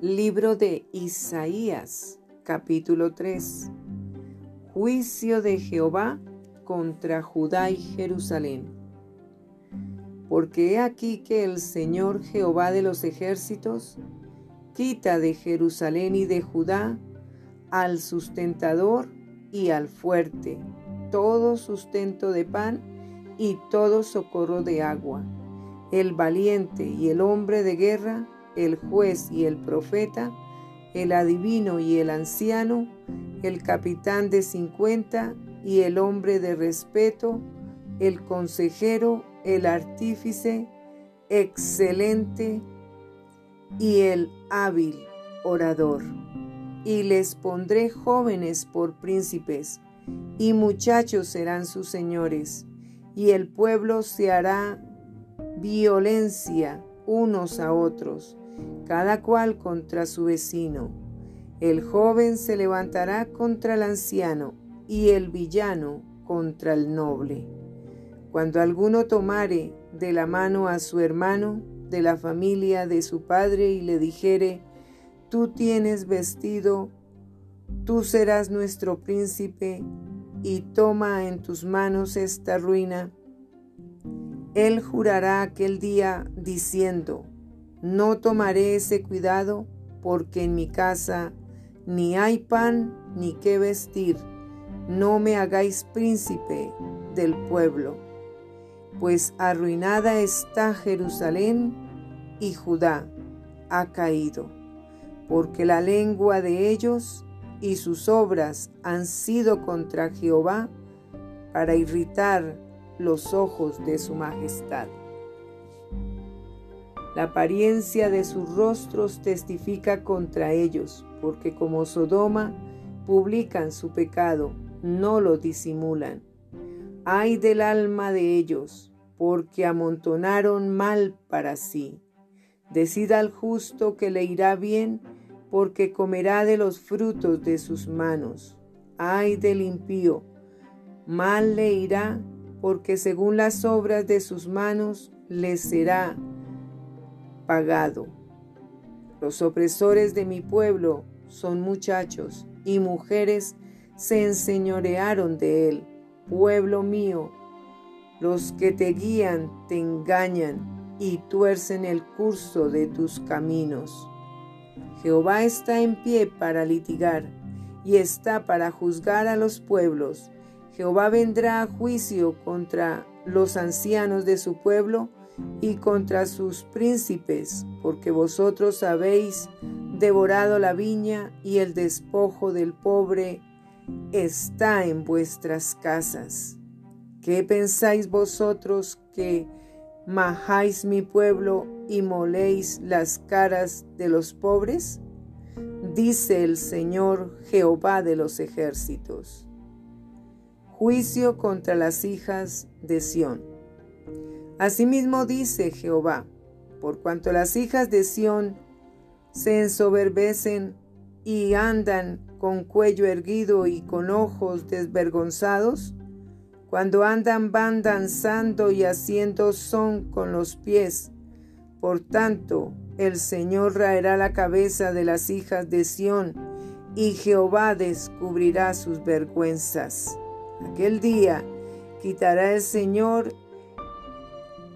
Libro de Isaías, capítulo 3. Juicio de Jehová contra Judá y Jerusalén. Porque he aquí que el Señor Jehová de los ejércitos quita de Jerusalén y de Judá al sustentador y al fuerte, todo sustento de pan y todo socorro de agua, el valiente y el hombre de guerra el juez y el profeta, el adivino y el anciano, el capitán de cincuenta y el hombre de respeto, el consejero, el artífice, excelente y el hábil orador. Y les pondré jóvenes por príncipes, y muchachos serán sus señores, y el pueblo se hará violencia unos a otros, cada cual contra su vecino. El joven se levantará contra el anciano y el villano contra el noble. Cuando alguno tomare de la mano a su hermano de la familia de su padre y le dijere, tú tienes vestido, tú serás nuestro príncipe, y toma en tus manos esta ruina, él jurará aquel día diciendo, no tomaré ese cuidado porque en mi casa ni hay pan ni qué vestir. No me hagáis príncipe del pueblo, pues arruinada está Jerusalén y Judá ha caído, porque la lengua de ellos y sus obras han sido contra Jehová para irritar los ojos de su majestad. La apariencia de sus rostros testifica contra ellos, porque como Sodoma publican su pecado, no lo disimulan. Ay del alma de ellos, porque amontonaron mal para sí. Decida al justo que le irá bien, porque comerá de los frutos de sus manos. Ay del impío, mal le irá, porque según las obras de sus manos le será pagado. Los opresores de mi pueblo son muchachos y mujeres se enseñorearon de él. Pueblo mío, los que te guían te engañan y tuercen el curso de tus caminos. Jehová está en pie para litigar y está para juzgar a los pueblos. Jehová vendrá a juicio contra los ancianos de su pueblo y contra sus príncipes, porque vosotros habéis devorado la viña y el despojo del pobre está en vuestras casas. ¿Qué pensáis vosotros que majáis mi pueblo y moléis las caras de los pobres? Dice el Señor Jehová de los ejércitos. Juicio contra las hijas de Sión. Asimismo dice Jehová, por cuanto las hijas de Sión se ensoberbecen y andan con cuello erguido y con ojos desvergonzados, cuando andan van danzando y haciendo son con los pies. Por tanto, el Señor raerá la cabeza de las hijas de Sión, y Jehová descubrirá sus vergüenzas. Aquel día quitará el Señor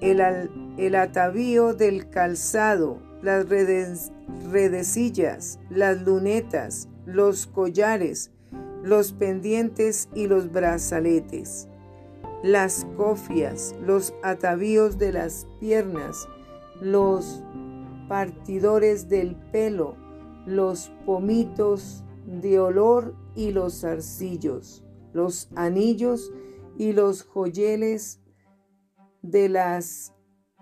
el, atavío del calzado, las redecillas, las lunetas, los collares, los pendientes y los brazaletes, las cofias, los atavíos de las piernas, los partidores del pelo, los pomitos de olor y los zarcillos, los anillos y los joyeles de las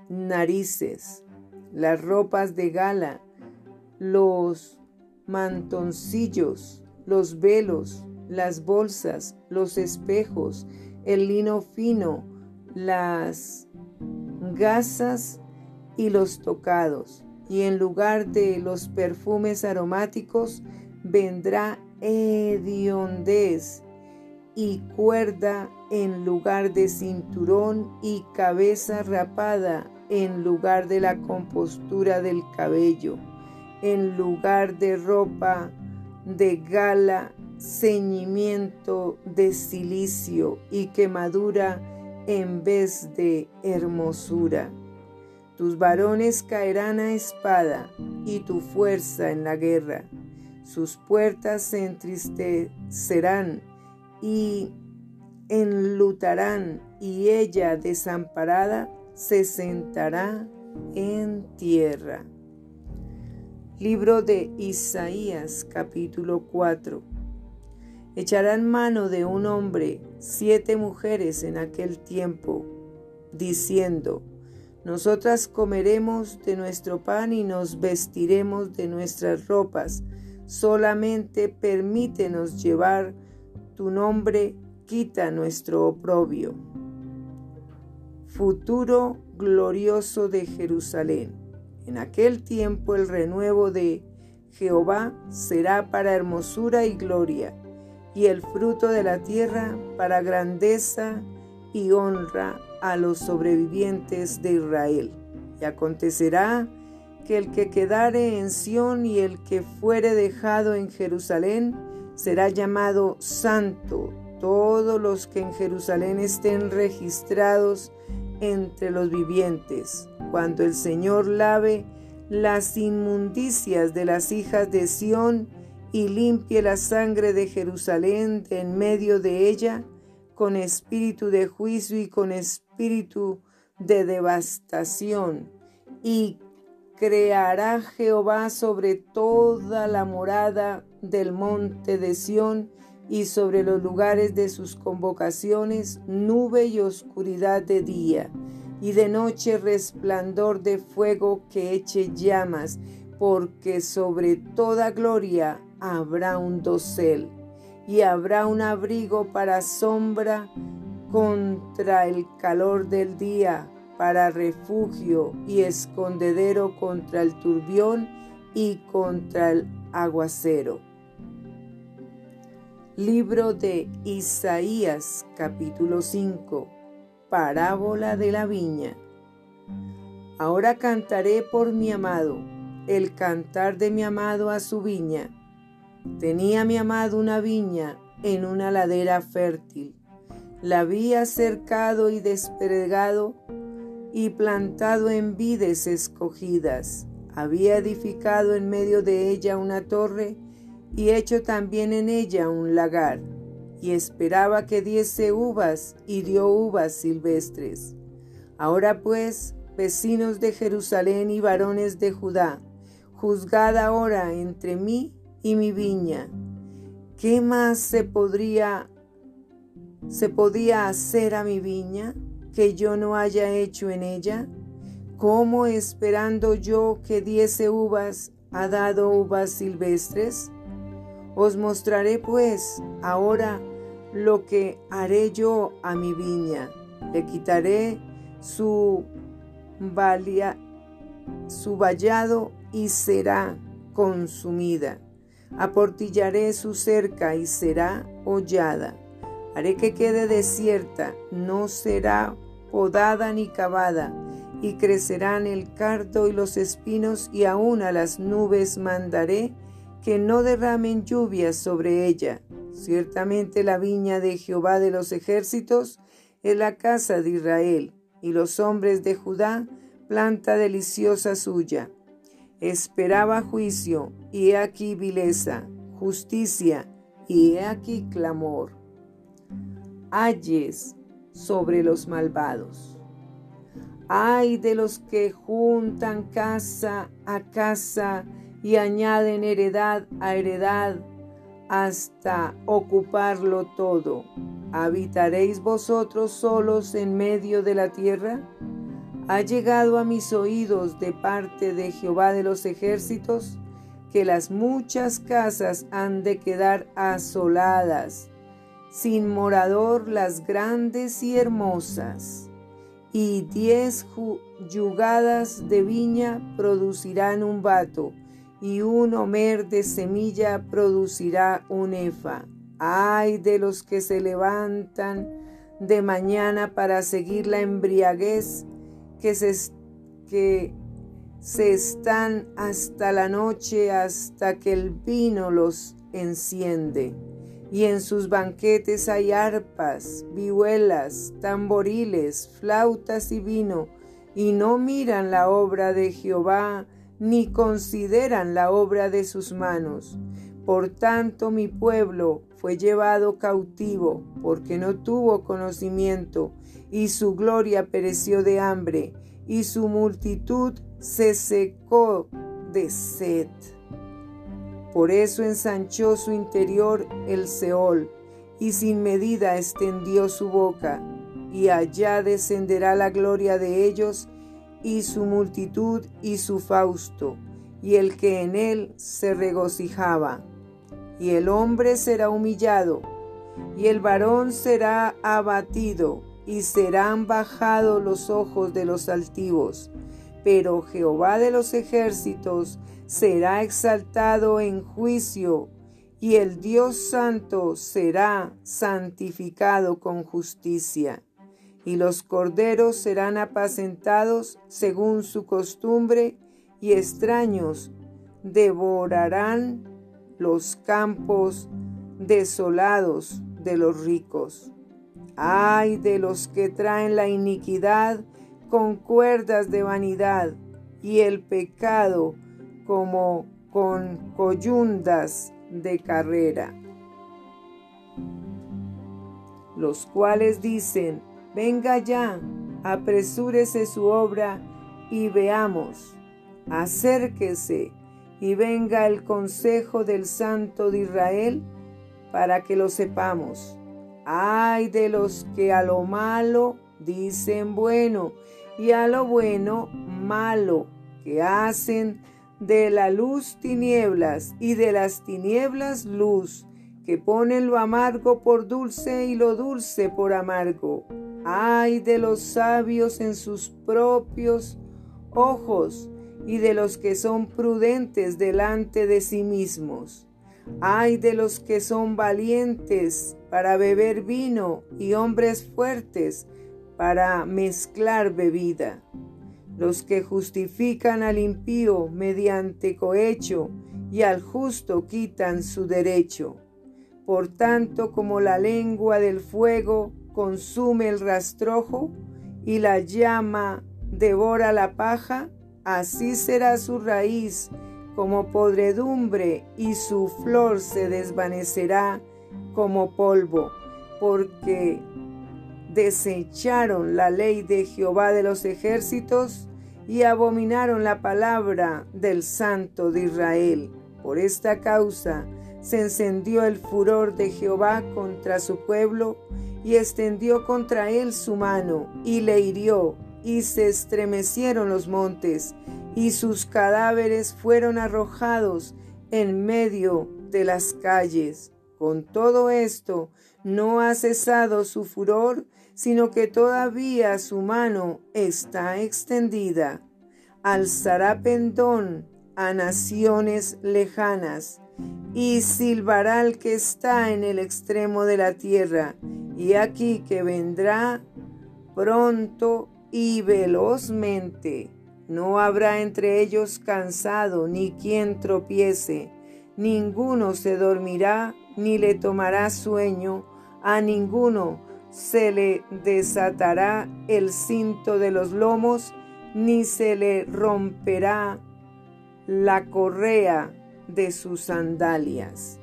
narices, las ropas de gala, los mantoncillos, los velos, las bolsas, los espejos, el lino fino, las gasas y los tocados. Y en lugar de los perfumes aromáticos vendrá hediondez y cuerda en lugar de cinturón y cabeza rapada en lugar de la compostura del cabello. en lugar de ropa de gala, ceñimiento de silicio y quemadura en vez de hermosura. Tus varones caerán a espada y tu fuerza en la guerra. Sus puertas se entristecerán y enlutarán y ella desamparada se sentará en tierra. Libro de Isaías capítulo 4 Echarán mano de un hombre siete mujeres en aquel tiempo, diciendo, Nosotras comeremos de nuestro pan y nos vestiremos de nuestras ropas, solamente permítenos llevar tu nombre, quita nuestro oprobio. Futuro glorioso de Jerusalén. En aquel tiempo el renuevo de Jehová será para hermosura y gloria, y el fruto de la tierra para grandeza y honra a los sobrevivientes de Israel. Y acontecerá que el que quedare en Sión y el que fuere dejado en Jerusalén será llamado santo. Todos los que en Jerusalén estén registrados entre los vivientes, cuando el Señor lave las inmundicias de las hijas de Sión y limpie la sangre de Jerusalén de en medio de ella, con espíritu de juicio y con espíritu de devastación, y creará Jehová sobre toda la morada del monte de Sión y sobre los lugares de sus convocaciones nube y oscuridad de día, y de noche resplandor de fuego que eche llamas, porque sobre toda gloria habrá un dosel, y habrá un abrigo para sombra contra el calor del día, para refugio y escondedero contra el turbión y contra el aguacero. Libro de Isaías capítulo 5 Parábola de la viña Ahora cantaré por mi amado, el cantar de mi amado a su viña. Tenía mi amado una viña en una ladera fértil. La había cercado y despregado y plantado en vides escogidas. Había edificado en medio de ella una torre y hecho también en ella un lagar, y esperaba que diese uvas, y dio uvas silvestres. Ahora pues, vecinos de Jerusalén y varones de Judá, juzgad ahora entre mí y mi viña. ¿Qué más se podría se podía hacer a mi viña que yo no haya hecho en ella? ¿Cómo esperando yo que diese uvas ha dado uvas silvestres? Os mostraré pues ahora lo que haré yo a mi viña. Le quitaré su, valia, su vallado y será consumida. Aportillaré su cerca y será hollada. Haré que quede desierta, no será podada ni cavada, y crecerán el cardo y los espinos, y aún a las nubes mandaré que no derramen lluvias sobre ella. Ciertamente la viña de Jehová de los ejércitos es la casa de Israel, y los hombres de Judá planta deliciosa suya. Esperaba juicio, y he aquí vileza, justicia, y he aquí clamor. Ayes sobre los malvados. Ay de los que juntan casa a casa y añaden heredad a heredad hasta ocuparlo todo. ¿Habitaréis vosotros solos en medio de la tierra? Ha llegado a mis oídos de parte de Jehová de los ejércitos que las muchas casas han de quedar asoladas, sin morador las grandes y hermosas, y diez yugadas de viña producirán un vato y un homer de semilla producirá un efa. Ay de los que se levantan de mañana para seguir la embriaguez que se, que se están hasta la noche hasta que el vino los enciende. Y en sus banquetes hay arpas, vihuelas, tamboriles, flautas y vino, y no miran la obra de Jehová, ni consideran la obra de sus manos. Por tanto mi pueblo fue llevado cautivo, porque no tuvo conocimiento, y su gloria pereció de hambre, y su multitud se secó de sed. Por eso ensanchó su interior el Seol, y sin medida extendió su boca, y allá descenderá la gloria de ellos, y su multitud y su fausto, y el que en él se regocijaba. Y el hombre será humillado, y el varón será abatido, y serán bajados los ojos de los altivos. Pero Jehová de los ejércitos será exaltado en juicio, y el Dios santo será santificado con justicia y los corderos serán apacentados según su costumbre, y extraños devorarán los campos desolados de los ricos. Ay de los que traen la iniquidad con cuerdas de vanidad y el pecado como con coyundas de carrera, los cuales dicen, Venga ya, apresúrese su obra y veamos. Acérquese y venga el consejo del Santo de Israel para que lo sepamos. Ay de los que a lo malo dicen bueno y a lo bueno malo, que hacen de la luz tinieblas y de las tinieblas luz, que ponen lo amargo por dulce y lo dulce por amargo Ay de los sabios en sus propios ojos y de los que son prudentes delante de sí mismos. Ay de los que son valientes para beber vino y hombres fuertes para mezclar bebida. Los que justifican al impío mediante cohecho y al justo quitan su derecho. Por tanto, como la lengua del fuego consume el rastrojo y la llama devora la paja, así será su raíz como podredumbre y su flor se desvanecerá como polvo, porque desecharon la ley de Jehová de los ejércitos y abominaron la palabra del Santo de Israel. Por esta causa se encendió el furor de Jehová contra su pueblo y extendió contra él su mano y le hirió, y se estremecieron los montes, y sus cadáveres fueron arrojados en medio de las calles. Con todo esto, no ha cesado su furor, sino que todavía su mano está extendida. Alzará pendón a naciones lejanas, y silbará al que está en el extremo de la tierra, y aquí que vendrá pronto y velozmente. No habrá entre ellos cansado, ni quien tropiece, ninguno se dormirá, ni le tomará sueño, a ninguno se le desatará el cinto de los lomos, ni se le romperá la correa de sus sandalias.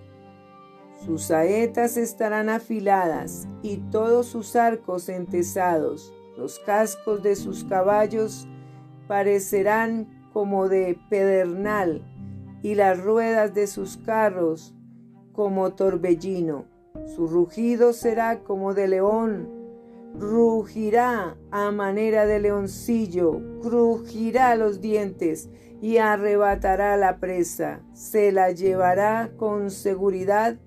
Sus saetas estarán afiladas y todos sus arcos entesados. Los cascos de sus caballos parecerán como de pedernal y las ruedas de sus carros como torbellino. Su rugido será como de león, rugirá a manera de leoncillo, crujirá los dientes y arrebatará la presa, se la llevará con seguridad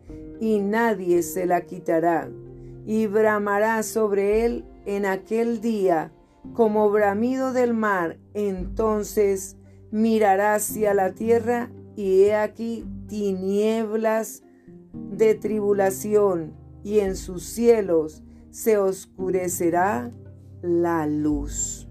y nadie se la quitará, y bramará sobre él en aquel día. Como bramido del mar, entonces mirará hacia la tierra y he aquí tinieblas de tribulación, y en sus cielos se oscurecerá la luz.